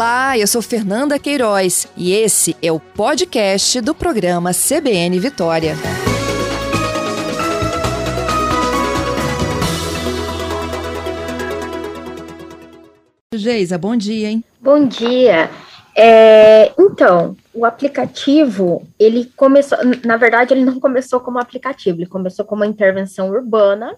Olá, eu sou Fernanda Queiroz e esse é o podcast do programa CBN Vitória. Geisa, bom dia, hein? Bom dia. É, então, o aplicativo, ele começou, na verdade, ele não começou como aplicativo, ele começou como uma intervenção urbana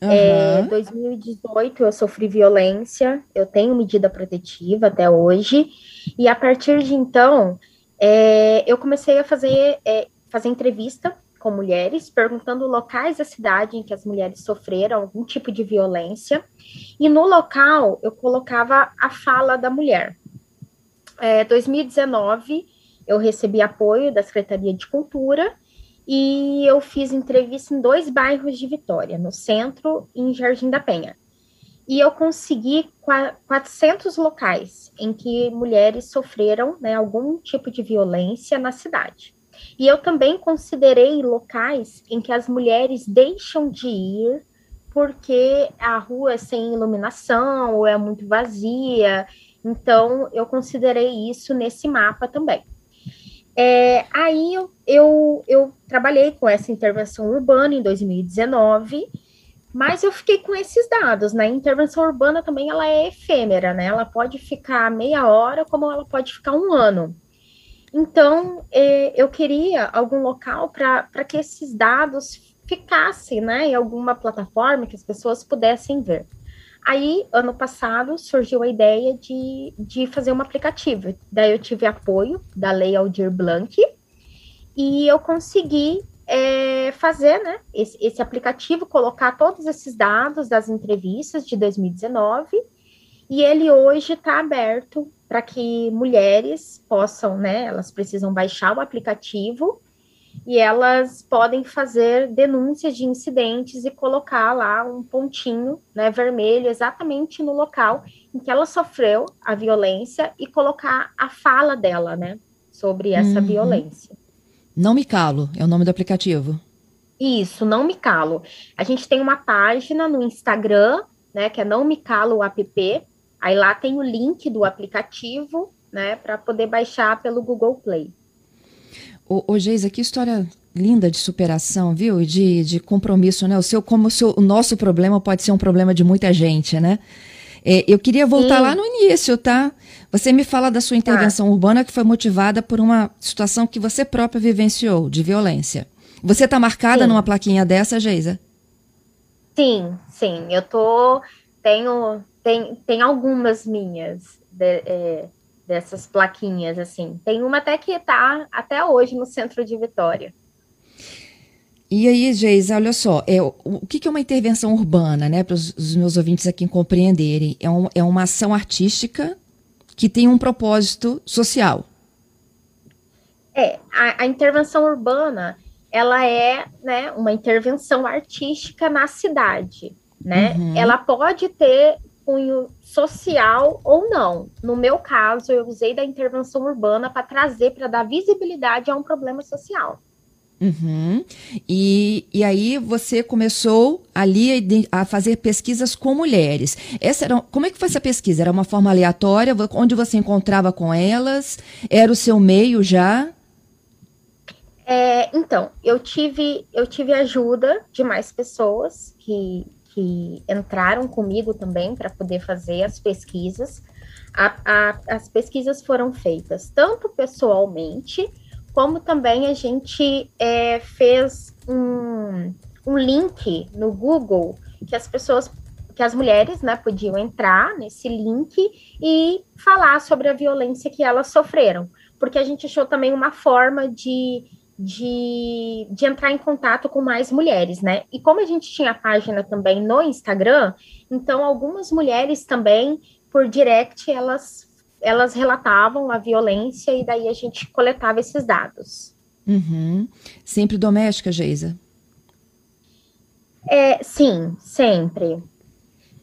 Uhum. É, 2018 eu sofri violência, eu tenho medida protetiva até hoje, e a partir de então é, eu comecei a fazer, é, fazer entrevista com mulheres, perguntando locais da cidade em que as mulheres sofreram algum tipo de violência, e no local eu colocava a fala da mulher. É, 2019 eu recebi apoio da Secretaria de Cultura e eu fiz entrevista em dois bairros de Vitória, no centro e em Jardim da Penha. E eu consegui 400 locais em que mulheres sofreram né, algum tipo de violência na cidade. E eu também considerei locais em que as mulheres deixam de ir porque a rua é sem iluminação ou é muito vazia. Então, eu considerei isso nesse mapa também. É, aí eu, eu, eu trabalhei com essa intervenção urbana em 2019, mas eu fiquei com esses dados, né? A intervenção urbana também ela é efêmera, né? Ela pode ficar meia hora, como ela pode ficar um ano. Então, é, eu queria algum local para que esses dados ficassem, né? Em alguma plataforma que as pessoas pudessem ver. Aí, ano passado, surgiu a ideia de, de fazer um aplicativo. Daí eu tive apoio da Lei Aldir Blanc e eu consegui é, fazer né, esse, esse aplicativo, colocar todos esses dados das entrevistas de 2019 e ele hoje está aberto para que mulheres possam, né? Elas precisam baixar o aplicativo e elas podem fazer denúncias de incidentes e colocar lá um pontinho né, vermelho exatamente no local em que ela sofreu a violência e colocar a fala dela, né, sobre essa uhum. violência. Não me calo, é o nome do aplicativo. Isso, não me calo. A gente tem uma página no Instagram, né, que é não me calo app. Aí lá tem o link do aplicativo, né, para poder baixar pelo Google Play. Ô, ô Geisa, que história linda de superação, viu? E de, de compromisso, né? O seu, como o, seu, o nosso problema pode ser um problema de muita gente, né? É, eu queria voltar lá no início, tá? Você me fala da sua tá. intervenção urbana que foi motivada por uma situação que você própria vivenciou, de violência. Você está marcada sim. numa plaquinha dessa, Geisa? Sim, sim. Eu tô. Tenho. Tem, tem algumas minhas. De, é, dessas plaquinhas, assim. Tem uma até que está até hoje no centro de Vitória. E aí, Geisa, olha só, é, o, que, que é uma intervenção urbana, né, para os meus ouvintes aqui compreenderem? É, um, é uma ação artística que tem um propósito social. É, a, a intervenção urbana, ela é né, uma intervenção artística na cidade, né? Uhum. Ela pode ter cunho social ou não. No meu caso, eu usei da intervenção urbana para trazer, para dar visibilidade a um problema social. Uhum. E, e aí você começou ali a, a, fazer pesquisas com mulheres. Essa era, como é que foi essa pesquisa? Era uma forma aleatória? Onde você encontrava com elas? Era o seu meio já? É, então, eu tive, eu tive ajuda de mais pessoas que, que entraram comigo também para poder fazer as pesquisas. A, a, as pesquisas foram feitas tanto pessoalmente, como também a gente é, fez um, um link no Google que as pessoas que as mulheres né, podiam entrar nesse link e falar sobre a violência que elas sofreram, porque a gente achou também uma forma de de, de entrar em contato com mais mulheres, né? E como a gente tinha a página também no Instagram, então algumas mulheres também, por direct, elas, elas relatavam a violência e daí a gente coletava esses dados. Uhum. Sempre doméstica, Geisa? É, sim, sempre.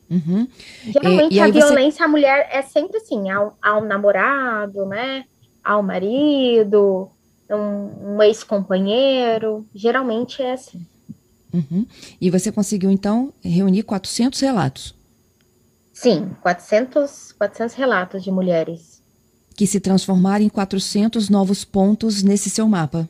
Uhum. Geralmente e, e a violência você... à mulher é sempre assim, ao, ao namorado, né? Ao marido, um, um ex-companheiro, geralmente é assim. Uhum. E você conseguiu, então, reunir 400 relatos? Sim, 400, 400 relatos de mulheres. que se transformaram em 400 novos pontos nesse seu mapa.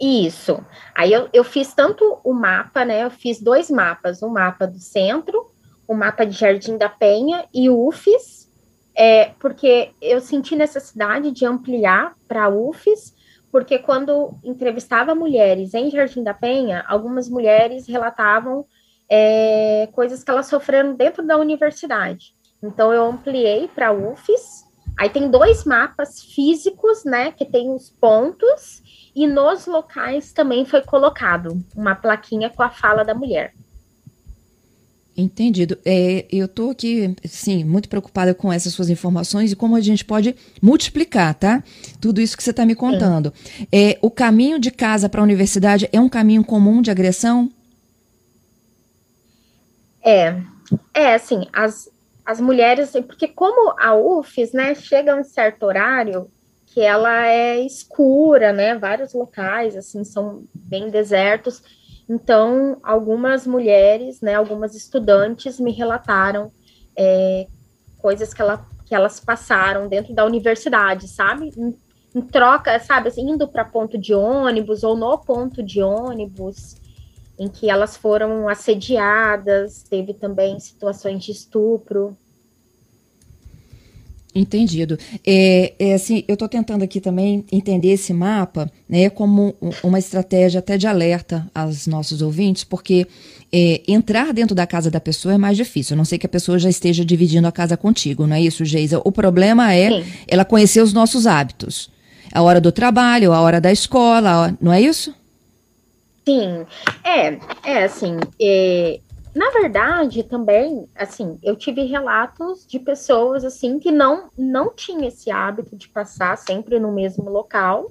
Isso. Aí eu, eu fiz tanto o mapa, né? Eu fiz dois mapas, o mapa do centro, o mapa de Jardim da Penha e o UFES, é, porque eu senti necessidade de ampliar para UFES, porque quando entrevistava mulheres em Jardim da Penha, algumas mulheres relatavam é, coisas que elas sofreram dentro da universidade. Então eu ampliei para UFES. Aí tem dois mapas físicos, né, que tem os pontos e nos locais também foi colocado uma plaquinha com a fala da mulher. Entendido. É, eu estou aqui, sim, muito preocupada com essas suas informações e como a gente pode multiplicar, tá? Tudo isso que você está me contando. É, o caminho de casa para a universidade é um caminho comum de agressão? É, é assim, as, as mulheres, porque como a UFES, né, chega a um certo horário, que ela é escura, né? Vários locais assim são bem desertos. Então, algumas mulheres, né, algumas estudantes me relataram é, coisas que, ela, que elas passaram dentro da universidade, sabe? Em, em troca, sabe, assim, indo para ponto de ônibus ou no ponto de ônibus, em que elas foram assediadas, teve também situações de estupro. Entendido. É, é, assim, eu estou tentando aqui também entender esse mapa né, como uma estratégia até de alerta aos nossos ouvintes, porque é, entrar dentro da casa da pessoa é mais difícil, a não sei que a pessoa já esteja dividindo a casa contigo, não é isso, Geisa? O problema é Sim. ela conhecer os nossos hábitos. A hora do trabalho, a hora da escola, não é isso? Sim, é, é assim, é, na verdade, também, assim, eu tive relatos de pessoas, assim, que não, não tinham esse hábito de passar sempre no mesmo local,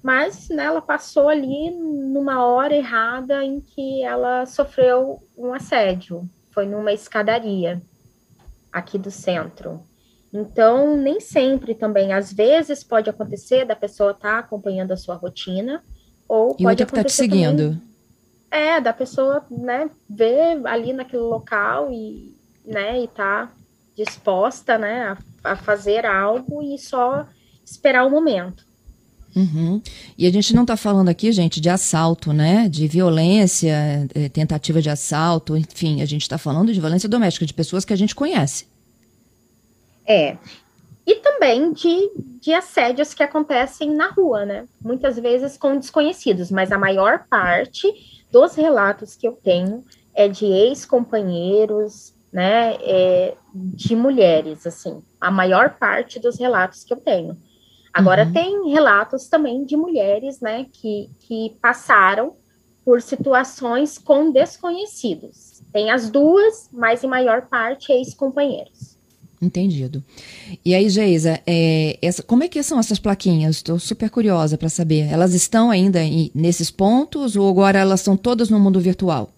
mas né, ela passou ali numa hora errada em que ela sofreu um assédio. Foi numa escadaria aqui do centro. Então, nem sempre também, às vezes pode acontecer da pessoa estar tá acompanhando a sua rotina, ou e pode outra que tá te seguindo. Também, é, da pessoa, né, ver ali naquele local e, né, e tá disposta, né, a, a fazer algo e só esperar o momento. Uhum. E a gente não está falando aqui, gente, de assalto, né? De violência, é, tentativa de assalto, enfim, a gente está falando de violência doméstica, de pessoas que a gente conhece. É. E também de, de assédios que acontecem na rua, né? Muitas vezes com desconhecidos, mas a maior parte dos relatos que eu tenho é de ex-companheiros, né, é, de mulheres, assim, a maior parte dos relatos que eu tenho. Agora, uhum. tem relatos também de mulheres, né, que, que passaram por situações com desconhecidos. Tem as duas, mas em maior parte ex-companheiros. Entendido. E aí, Geisa, é, essa, como é que são essas plaquinhas? Estou super curiosa para saber. Elas estão ainda em, nesses pontos ou agora elas são todas no mundo virtual?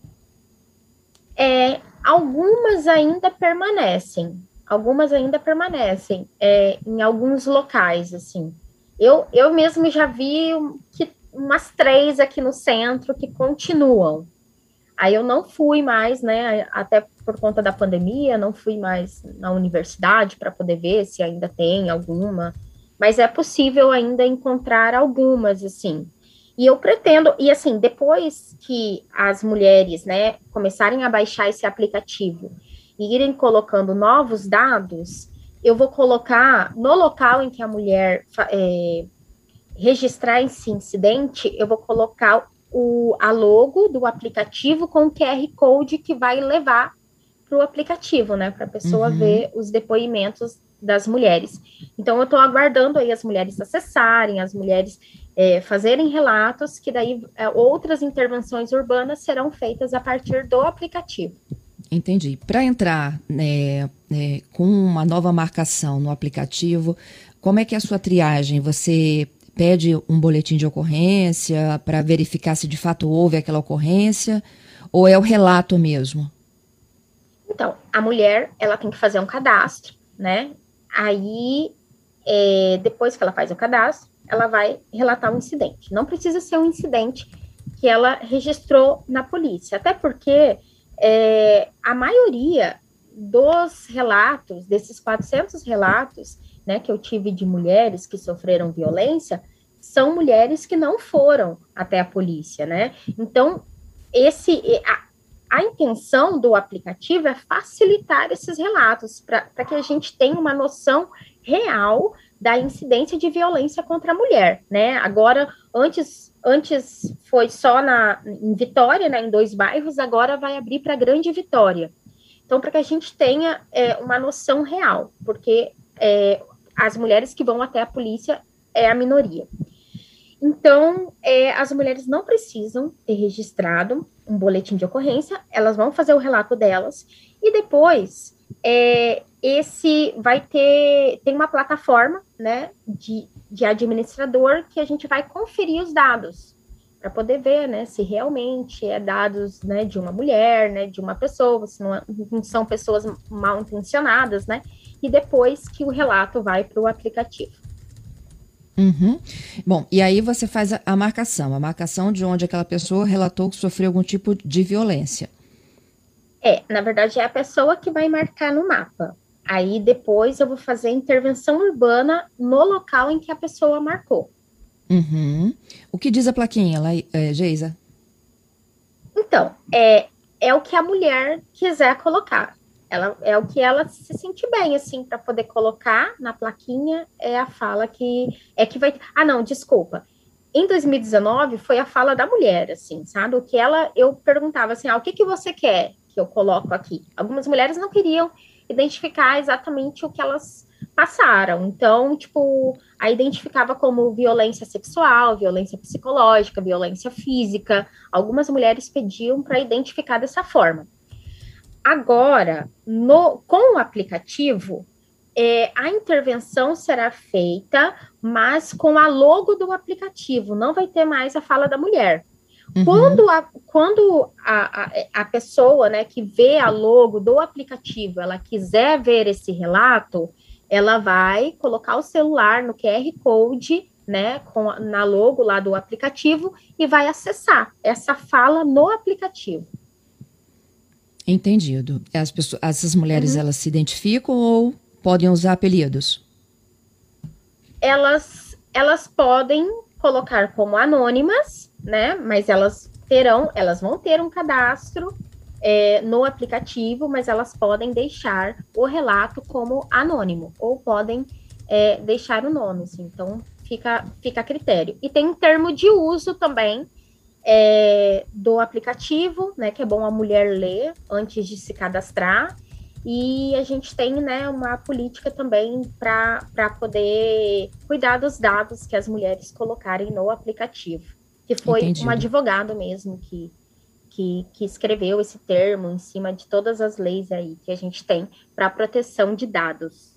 É, algumas ainda permanecem. Algumas ainda permanecem é, em alguns locais, assim. Eu, eu mesmo já vi que umas três aqui no centro que continuam. Aí eu não fui mais, né, até por conta da pandemia, não fui mais na universidade para poder ver se ainda tem alguma, mas é possível ainda encontrar algumas, assim. E eu pretendo, e assim, depois que as mulheres, né, começarem a baixar esse aplicativo e irem colocando novos dados, eu vou colocar no local em que a mulher é, registrar esse incidente, eu vou colocar o, a logo do aplicativo com o QR Code que vai levar para o aplicativo, né? Para a pessoa uhum. ver os depoimentos das mulheres. Então, eu estou aguardando aí as mulheres acessarem, as mulheres é, fazerem relatos, que daí é, outras intervenções urbanas serão feitas a partir do aplicativo. Entendi. Para entrar né, né, com uma nova marcação no aplicativo, como é que é a sua triagem? Você pede um boletim de ocorrência para verificar se de fato houve aquela ocorrência ou é o relato mesmo? Então, a mulher ela tem que fazer um cadastro, né? Aí, é, depois que ela faz o cadastro, ela vai relatar um incidente. Não precisa ser um incidente que ela registrou na polícia, até porque é, a maioria dos relatos, desses 400 relatos, né, que eu tive de mulheres que sofreram violência, são mulheres que não foram até a polícia, né? Então, esse a, a intenção do aplicativo é facilitar esses relatos para que a gente tenha uma noção real da incidência de violência contra a mulher, né? Agora, antes, antes foi só na em Vitória, né, em dois bairros, agora vai abrir para Grande Vitória. Então, para que a gente tenha é, uma noção real, porque é, as mulheres que vão até a polícia é a minoria. Então, é, as mulheres não precisam ter registrado um boletim de ocorrência, elas vão fazer o relato delas e depois é, esse vai ter tem uma plataforma, né, de, de administrador que a gente vai conferir os dados para poder ver, né, se realmente é dados, né, de uma mulher, né, de uma pessoa, se não, é, não são pessoas mal intencionadas, né, e depois que o relato vai para o aplicativo. Uhum. Bom, e aí você faz a, a, marcação, a marcação de onde aquela pessoa relatou que sofreu algum tipo de violência. É, na verdade é a pessoa que vai marcar no mapa. Aí depois eu vou fazer a intervenção urbana no local em que a pessoa marcou. Uhum. O que diz a plaquinha, lá, é, Geisa? Então, é, é o que a mulher quiser colocar. Ela é o que ela se sente bem, assim, para poder colocar na plaquinha é a fala que é que vai. Ah, não, desculpa. Em 2019 foi a fala da mulher, assim, sabe? O que ela eu perguntava assim, ah, o que que você quer que eu coloco aqui? Algumas mulheres não queriam identificar exatamente o que elas passaram. Então, tipo, a identificava como violência sexual, violência psicológica, violência física. Algumas mulheres pediam para identificar dessa forma. Agora, no, com o aplicativo, é, a intervenção será feita, mas com a logo do aplicativo, não vai ter mais a fala da mulher. Uhum. Quando, a, quando a, a, a, pessoa né, que vê a logo do aplicativo, ela quiser ver esse relato, ela vai colocar o celular no QR Code, né, com, na logo lá do aplicativo, e vai acessar essa fala no aplicativo. Entendido. As pessoas, essas mulheres, uhum. elas se identificam ou podem usar apelidos? Elas, elas podem colocar como anônimas, né? Mas elas terão, elas vão ter um cadastro é, no aplicativo, mas elas podem deixar o relato como anônimo ou podem é, deixar o nome. Assim, então fica, fica a critério. E tem um termo de uso também é, do aplicativo, né, que é bom a mulher ler antes de se cadastrar. E a gente tem né, uma política também para poder cuidar dos dados que as mulheres colocarem no aplicativo. Que foi Entendi. um advogado mesmo que, que, que, escreveu esse termo em cima de todas as leis aí que a gente tem para proteção de dados.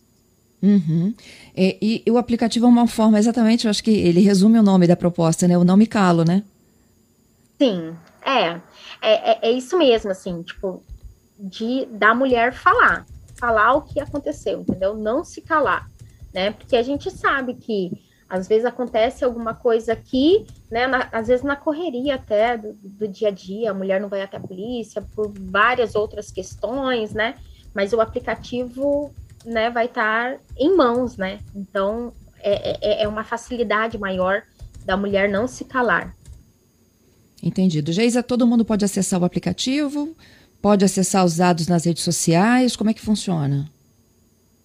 Uhum. E, e, e, o aplicativo é uma forma, exatamente, eu acho que ele resume o nome da proposta, né? O não me calo, né? Sim, é. É, é, é isso mesmo, assim, tipo, de da mulher falar, falar o que aconteceu, entendeu? Não se calar, né? Porque a gente sabe que às vezes acontece alguma coisa aqui, né? Na, às vezes na correria até do, do, dia a dia, a mulher não vai até a polícia por várias outras questões, né? Mas o aplicativo, né, vai estar em mãos, né? Então é, é, é uma facilidade maior da mulher não se calar. Entendido. Geisa, todo mundo pode acessar o aplicativo? Pode acessar os dados nas redes sociais? Como é que funciona?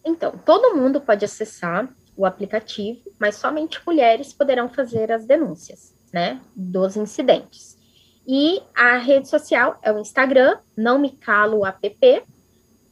Então, todo mundo pode acessar o aplicativo, mas somente mulheres poderão fazer as denúncias, né, dos incidentes. E a rede social é o Instagram, não me calo app.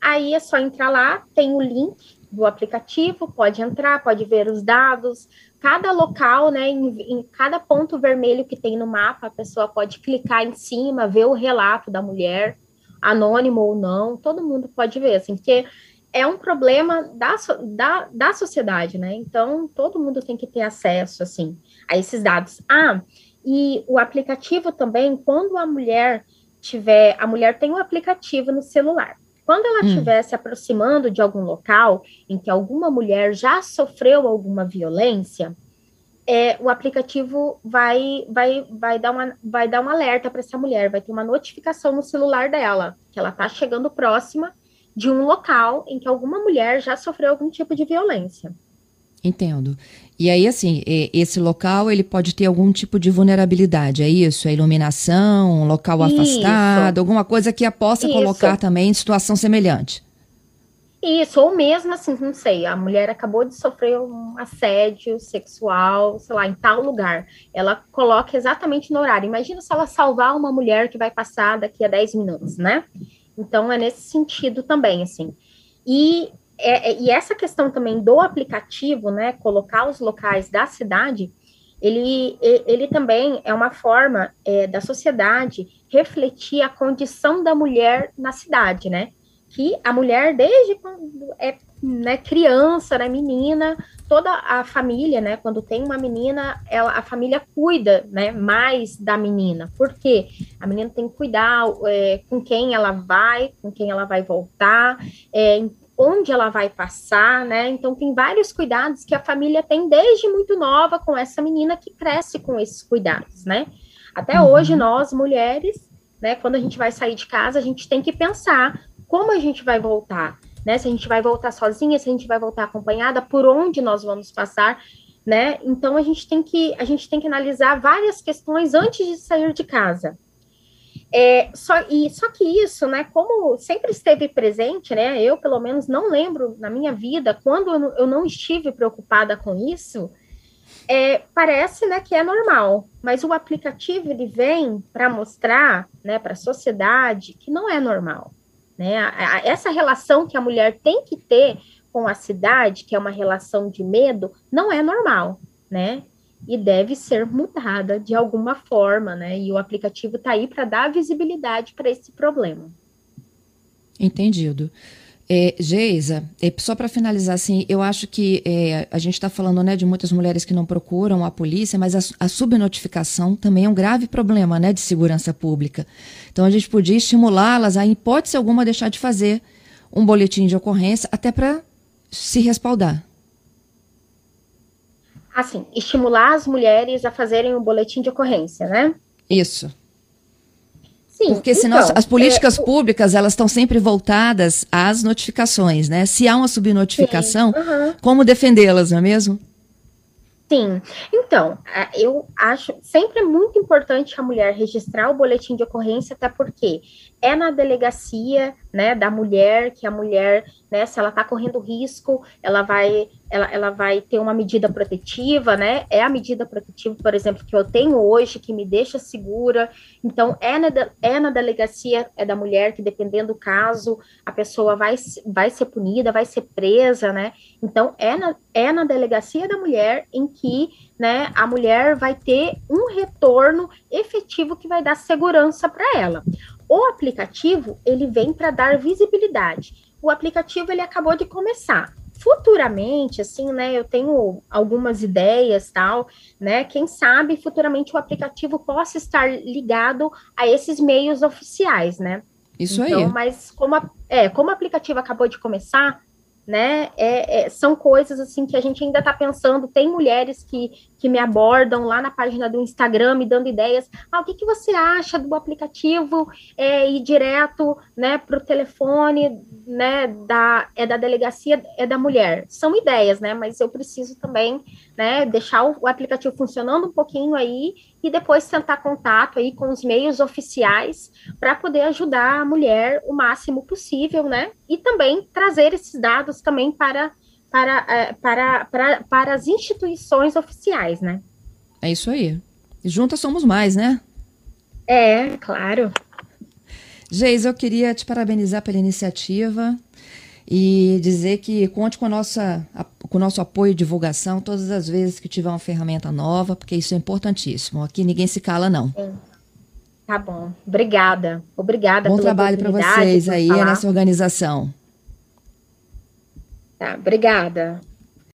Aí é só entrar lá, tem o link do aplicativo, pode entrar, pode ver os dados, cada local, né, em, em, cada ponto vermelho que tem no mapa, a pessoa pode clicar em cima, ver o relato da mulher, anônimo ou não, todo mundo pode ver, assim, porque é um problema da, da, da sociedade, né? Então, todo mundo tem que ter acesso, assim, a esses dados. Ah, e o aplicativo também, quando a mulher tiver, a mulher tem um aplicativo no celular. Quando ela hum. estiver se aproximando de algum local em que alguma mulher já sofreu alguma violência, é, o aplicativo vai, vai, vai, dar uma, vai dar um alerta para essa mulher, vai ter uma notificação no celular dela, que ela está chegando próxima de um local em que alguma mulher já sofreu algum tipo de violência. Entendo. E aí, assim, esse local ele pode ter algum tipo de vulnerabilidade, é isso? A iluminação, um local isso. afastado, alguma coisa que a possa isso. colocar também em situação semelhante. Isso, ou mesmo assim, não sei, a mulher acabou de sofrer um assédio sexual, sei lá, em tal lugar. Ela coloca exatamente no horário. Imagina se ela salvar uma mulher que vai passar daqui a 10 minutos, né? Então é nesse sentido também, assim. E é, é, e essa questão também do aplicativo, né, colocar os locais da cidade, ele, ele também é uma forma é, da sociedade refletir a condição da mulher na cidade, né? Que a mulher, desde quando é né, criança, né, menina, toda a família, né, quando tem uma menina, ela, a família cuida, né, mais da menina. Por quê? A menina tem que cuidar é, com quem ela vai, com quem ela vai voltar, é, onde ela vai passar, né? Então tem vários cuidados que a família tem desde muito nova com essa menina que cresce com esses cuidados, né? Até uhum. hoje nós mulheres, né, quando a gente vai sair de casa, a gente tem que pensar como a gente vai voltar, né? Se a gente vai voltar sozinha, se a gente vai voltar acompanhada, por onde nós vamos passar, né? Então a gente tem que a gente tem que analisar várias questões antes de sair de casa. É, só, e, só que isso, né, como sempre esteve presente, né, eu pelo menos não lembro na minha vida, quando eu, não estive preocupada com isso, é, parece né, que é normal, mas o aplicativo ele vem para mostrar né, para a sociedade que não é normal. Né? A, a, essa relação que a mulher tem que ter com a cidade, que é uma relação de medo, não é normal. Né? E deve ser mudada de alguma forma, né? E o aplicativo está aí para dar visibilidade para esse problema. Entendido. É, Geisa, é, só para finalizar, assim, eu acho que é, a gente está falando né, de muitas mulheres que não procuram a polícia, mas a, a, subnotificação também é um grave problema né, de segurança pública. Então a gente podia estimulá-las a, em hipótese alguma, deixar de fazer um boletim de ocorrência, até para se respaldar assim, estimular as mulheres a fazerem o um boletim de ocorrência, né? Isso. Sim, Porque senão então, as políticas é, públicas elas estão sempre voltadas às notificações, né? Se há uma subnotificação, sim, como defendê-las, não é mesmo? Sim. Então, eu acho sempre é muito importante a mulher registrar o boletim de ocorrência, até porque é na delegacia, né, da mulher que a mulher, né, se ela está correndo risco, ela vai ela, ela vai ter uma medida protetiva, né? É a medida protetiva, por exemplo, que eu tenho hoje, que me deixa segura. Então, é na, é na delegacia é da mulher que, dependendo do caso, a pessoa vai, vai ser punida, vai ser presa, né? Então, é na, é na delegacia da mulher em que né, a mulher vai ter um retorno efetivo que vai dar segurança para ela. O aplicativo, ele vem para dar visibilidade. O aplicativo, ele acabou de começar futuramente, assim, né, eu tenho algumas ideias, tal, né, quem sabe futuramente o aplicativo possa estar ligado a esses meios oficiais, né? Isso então, aí. Mas como, a, é, como o aplicativo acabou de começar, né? É, é, são coisas assim que a gente ainda está pensando. Tem mulheres que, que me abordam lá na página do Instagram, me dando ideias. Ah, o que, que você acha do aplicativo é, ir direto né, para o telefone né, da, é da delegacia, é da mulher? São ideias, né? Mas eu preciso também né, deixar o, o aplicativo funcionando um pouquinho aí e depois tentar contato aí com os meios oficiais para poder ajudar a mulher o máximo possível, né? E também trazer esses dados também para, para, é, para, para, para as instituições oficiais, né? É isso aí. Juntas somos mais, né? É, claro. Geis, eu queria te parabenizar pela iniciativa e dizer que conte com, a nossa, com o nosso apoio e divulgação todas as vezes que tiver uma ferramenta nova, porque isso é importantíssimo. Aqui ninguém se cala, não. Sim. Tá bom. Obrigada. Obrigada Bom trabalho para vocês aí falar. nessa organização. Tá, obrigada.